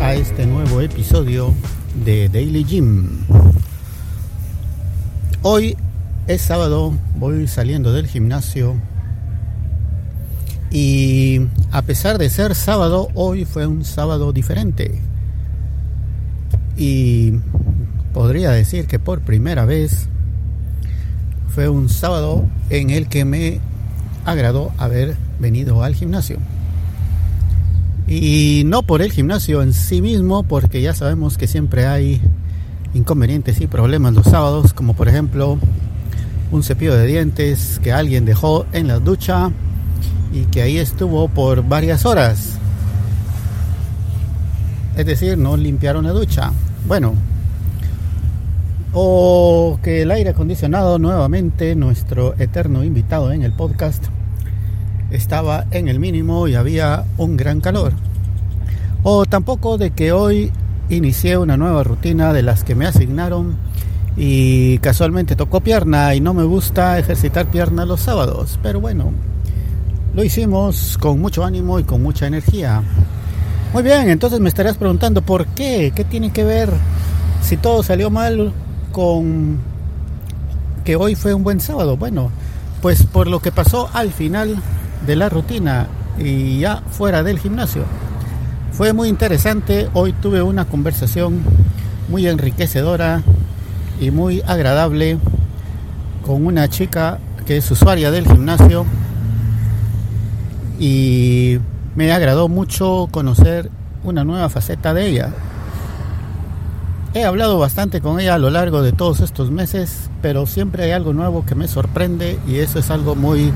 A este nuevo episodio de Daily Gym. Hoy es sábado, voy saliendo del gimnasio y a pesar de ser sábado, hoy fue un sábado diferente. Y podría decir que por primera vez fue un sábado en el que me agradó haber venido al gimnasio. Y no por el gimnasio en sí mismo, porque ya sabemos que siempre hay inconvenientes y problemas los sábados, como por ejemplo un cepillo de dientes que alguien dejó en la ducha y que ahí estuvo por varias horas. Es decir, no limpiaron la ducha. Bueno, o que el aire acondicionado nuevamente, nuestro eterno invitado en el podcast, estaba en el mínimo y había un gran calor. O tampoco de que hoy inicié una nueva rutina de las que me asignaron y casualmente tocó pierna y no me gusta ejercitar pierna los sábados, pero bueno, lo hicimos con mucho ánimo y con mucha energía. Muy bien, entonces me estarías preguntando por qué, qué tiene que ver si todo salió mal con que hoy fue un buen sábado. Bueno, pues por lo que pasó al final de la rutina y ya fuera del gimnasio. Fue muy interesante, hoy tuve una conversación muy enriquecedora y muy agradable con una chica que es usuaria del gimnasio y me agradó mucho conocer una nueva faceta de ella. He hablado bastante con ella a lo largo de todos estos meses, pero siempre hay algo nuevo que me sorprende y eso es algo muy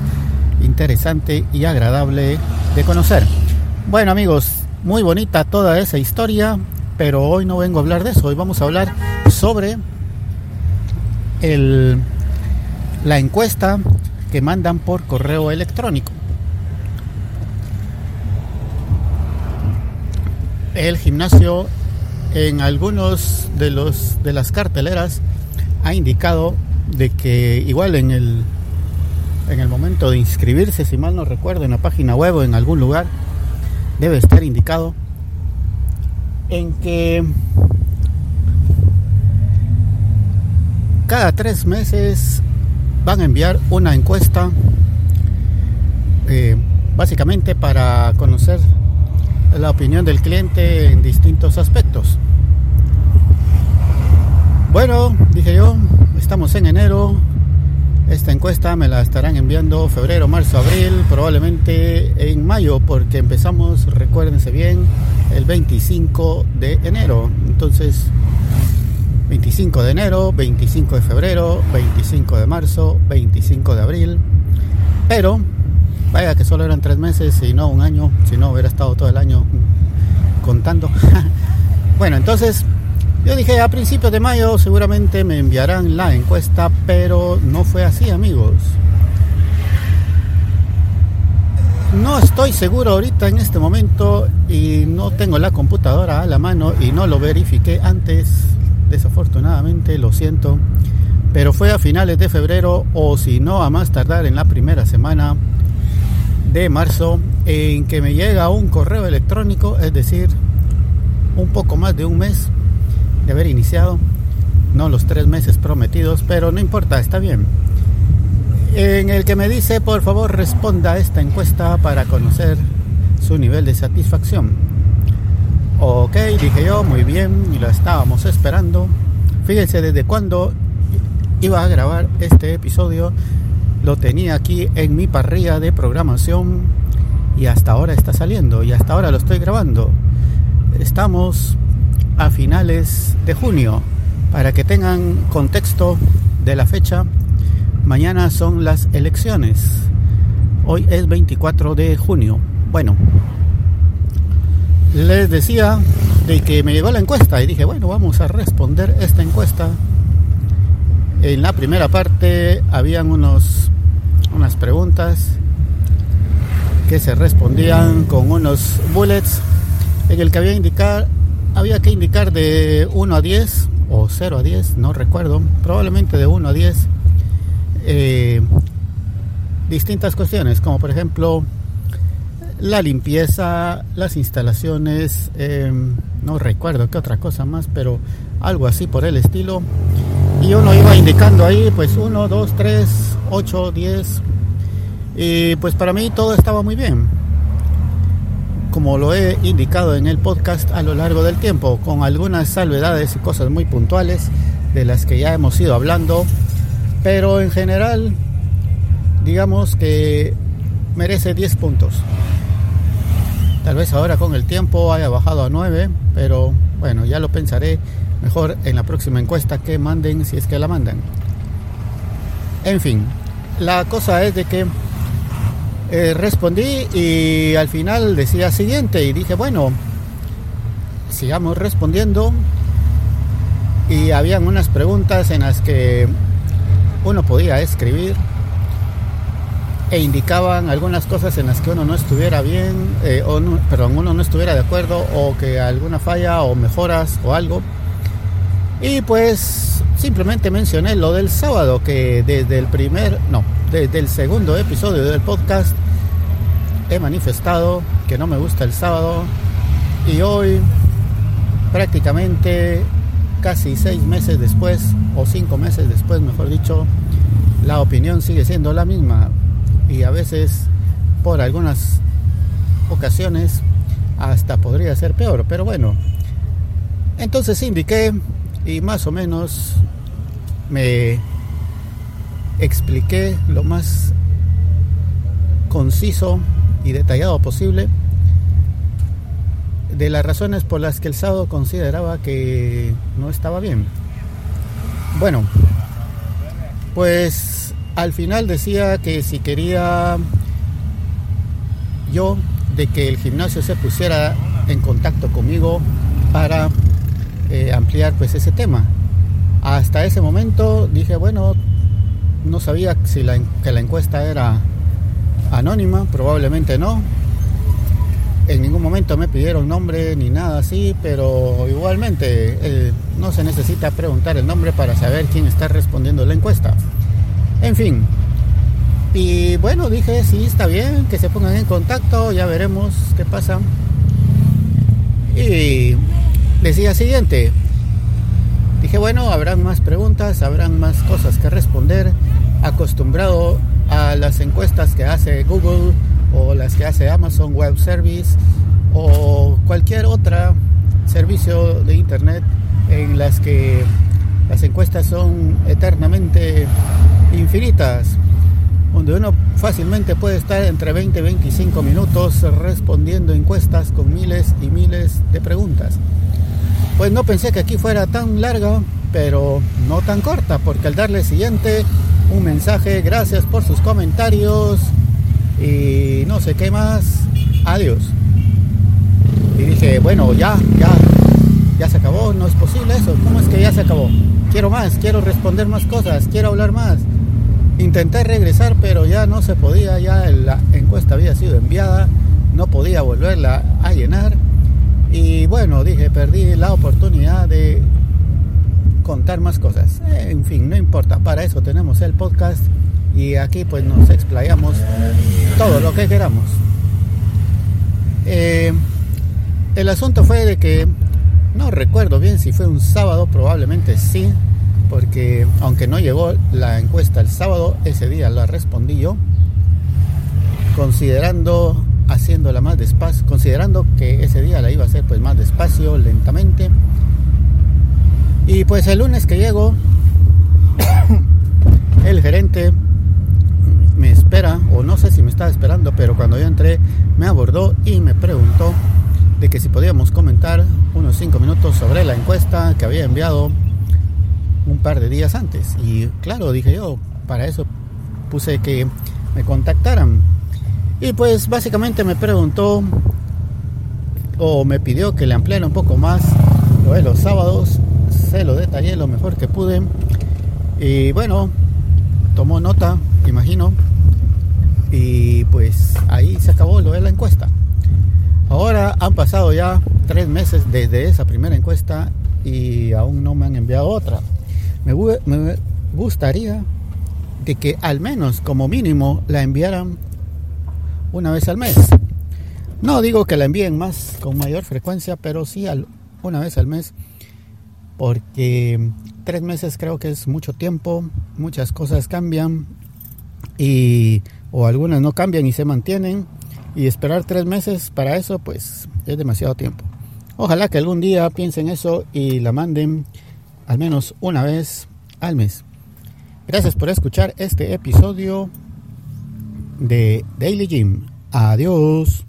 interesante y agradable de conocer. Bueno amigos, muy bonita toda esa historia, pero hoy no vengo a hablar de eso, hoy vamos a hablar sobre el, la encuesta que mandan por correo electrónico. El gimnasio en algunos de los de las carteleras ha indicado de que igual en el en el momento de inscribirse, si mal no recuerdo, en la página web o en algún lugar, debe estar indicado en que cada tres meses van a enviar una encuesta eh, básicamente para conocer la opinión del cliente en distintos aspectos. Bueno, dije yo, estamos en enero, esta encuesta me la estarán enviando febrero, marzo, abril, probablemente en mayo, porque empezamos, recuérdense bien, el 25 de enero. Entonces, 25 de enero, 25 de febrero, 25 de marzo, 25 de abril. Pero, vaya que solo eran tres meses y no un año, si no hubiera estado todo el año contando. bueno, entonces yo dije a principios de mayo seguramente me enviarán la encuesta, pero no fue así amigos. No estoy seguro ahorita en este momento y no tengo la computadora a la mano y no lo verifiqué antes, desafortunadamente, lo siento, pero fue a finales de febrero o si no a más tardar en la primera semana de marzo en que me llega un correo electrónico, es decir, un poco más de un mes de haber iniciado, no los tres meses prometidos, pero no importa, está bien. En el que me dice, por favor, responda a esta encuesta para conocer su nivel de satisfacción. Ok, dije yo, muy bien, y lo estábamos esperando. Fíjense desde cuando iba a grabar este episodio, lo tenía aquí en mi parrilla de programación y hasta ahora está saliendo y hasta ahora lo estoy grabando. Estamos a finales de junio. Para que tengan contexto de la fecha, mañana son las elecciones. Hoy es 24 de junio. Bueno, les decía de que me llegó la encuesta y dije, bueno, vamos a responder esta encuesta. En la primera parte habían unos unas preguntas que se respondían con unos bullets en el que había indicar había que indicar de 1 a 10 o 0 a 10, no recuerdo, probablemente de 1 a 10, eh, distintas cuestiones, como por ejemplo la limpieza, las instalaciones, em, no recuerdo qué otra cosa más, pero algo así por el estilo. Y uno iba indicando ahí, pues 1, 2, 3, 8, 10. Y pues para mí todo estaba muy bien. Como lo he indicado en el podcast a lo largo del tiempo, con algunas salvedades y cosas muy puntuales de las que ya hemos ido hablando. Pero en general, digamos que merece 10 puntos. Tal vez ahora con el tiempo haya bajado a 9, pero bueno, ya lo pensaré mejor en la próxima encuesta que manden si es que la mandan. En fin, la cosa es de que eh, respondí y al final decía siguiente y dije, bueno, sigamos respondiendo. Y habían unas preguntas en las que uno podía escribir e indicaban algunas cosas en las que uno no estuviera bien, eh, o perdón, uno no estuviera de acuerdo, o que alguna falla o mejoras o algo. Y pues simplemente mencioné lo del sábado, que desde el primer, no, desde el segundo episodio del podcast he manifestado que no me gusta el sábado y hoy prácticamente casi seis meses después, o cinco meses después, mejor dicho, la opinión sigue siendo la misma y a veces por algunas ocasiones hasta podría ser peor, pero bueno. Entonces indiqué y más o menos me expliqué lo más conciso y detallado posible de las razones por las que el sábado consideraba que no estaba bien. Bueno, pues al final decía que si quería yo de que el gimnasio se pusiera en contacto conmigo para eh, ampliar pues ese tema. Hasta ese momento dije, bueno, no sabía si la, que la encuesta era anónima, probablemente no. En ningún momento me pidieron nombre ni nada así, pero igualmente eh, no se necesita preguntar el nombre para saber quién está respondiendo la encuesta. En fin. Y bueno, dije, sí, está bien, que se pongan en contacto, ya veremos qué pasa. Y decía siguiente. Dije, bueno, habrán más preguntas, habrán más cosas que responder. Acostumbrado a las encuestas que hace Google o las que hace Amazon Web Service o cualquier otro servicio de Internet en las que las encuestas son eternamente infinitas, donde uno fácilmente puede estar entre 20 y 25 minutos respondiendo encuestas con miles y miles de preguntas. Pues no pensé que aquí fuera tan larga, pero no tan corta, porque al darle siguiente un mensaje, gracias por sus comentarios y no sé qué más, adiós. Y dije, bueno, ya, ya, ya se acabó, no es posible eso, ¿cómo es que ya se acabó? Quiero más, quiero responder más cosas, quiero hablar más. Intenté regresar, pero ya no se podía, ya la encuesta había sido enviada, no podía volverla a llenar. Y bueno, dije, perdí la oportunidad contar más cosas. En fin, no importa, para eso tenemos el podcast y aquí pues nos explayamos todo lo que queramos. Eh, el asunto fue de que no recuerdo bien si fue un sábado, probablemente sí, porque aunque no llegó la encuesta el sábado, ese día la respondí yo, considerando haciéndola más despacio, considerando que ese día la iba a hacer pues más despacio, lentamente. Y pues el lunes que llego, el gerente me espera, o no sé si me estaba esperando, pero cuando yo entré me abordó y me preguntó de que si podíamos comentar unos 5 minutos sobre la encuesta que había enviado un par de días antes. Y claro, dije yo, para eso puse que me contactaran. Y pues básicamente me preguntó o me pidió que le ampliara un poco más lo de los sábados. Lo detallé lo mejor que pude. Y bueno, tomó nota, imagino. Y pues ahí se acabó lo de la encuesta. Ahora han pasado ya tres meses desde esa primera encuesta y aún no me han enviado otra me, gustaría de que al menos como mínimo la enviaran una vez al mes. No digo que la envíen más con mayor frecuencia, pero sí una vez al mes, porque tres meses creo que es mucho tiempo, muchas cosas cambian y o algunas no cambian y se mantienen y esperar tres meses para eso pues es demasiado tiempo. Ojalá que algún día piensen eso y la manden al menos una vez al mes. Gracias por escuchar este episodio de Daily Gym. Adiós.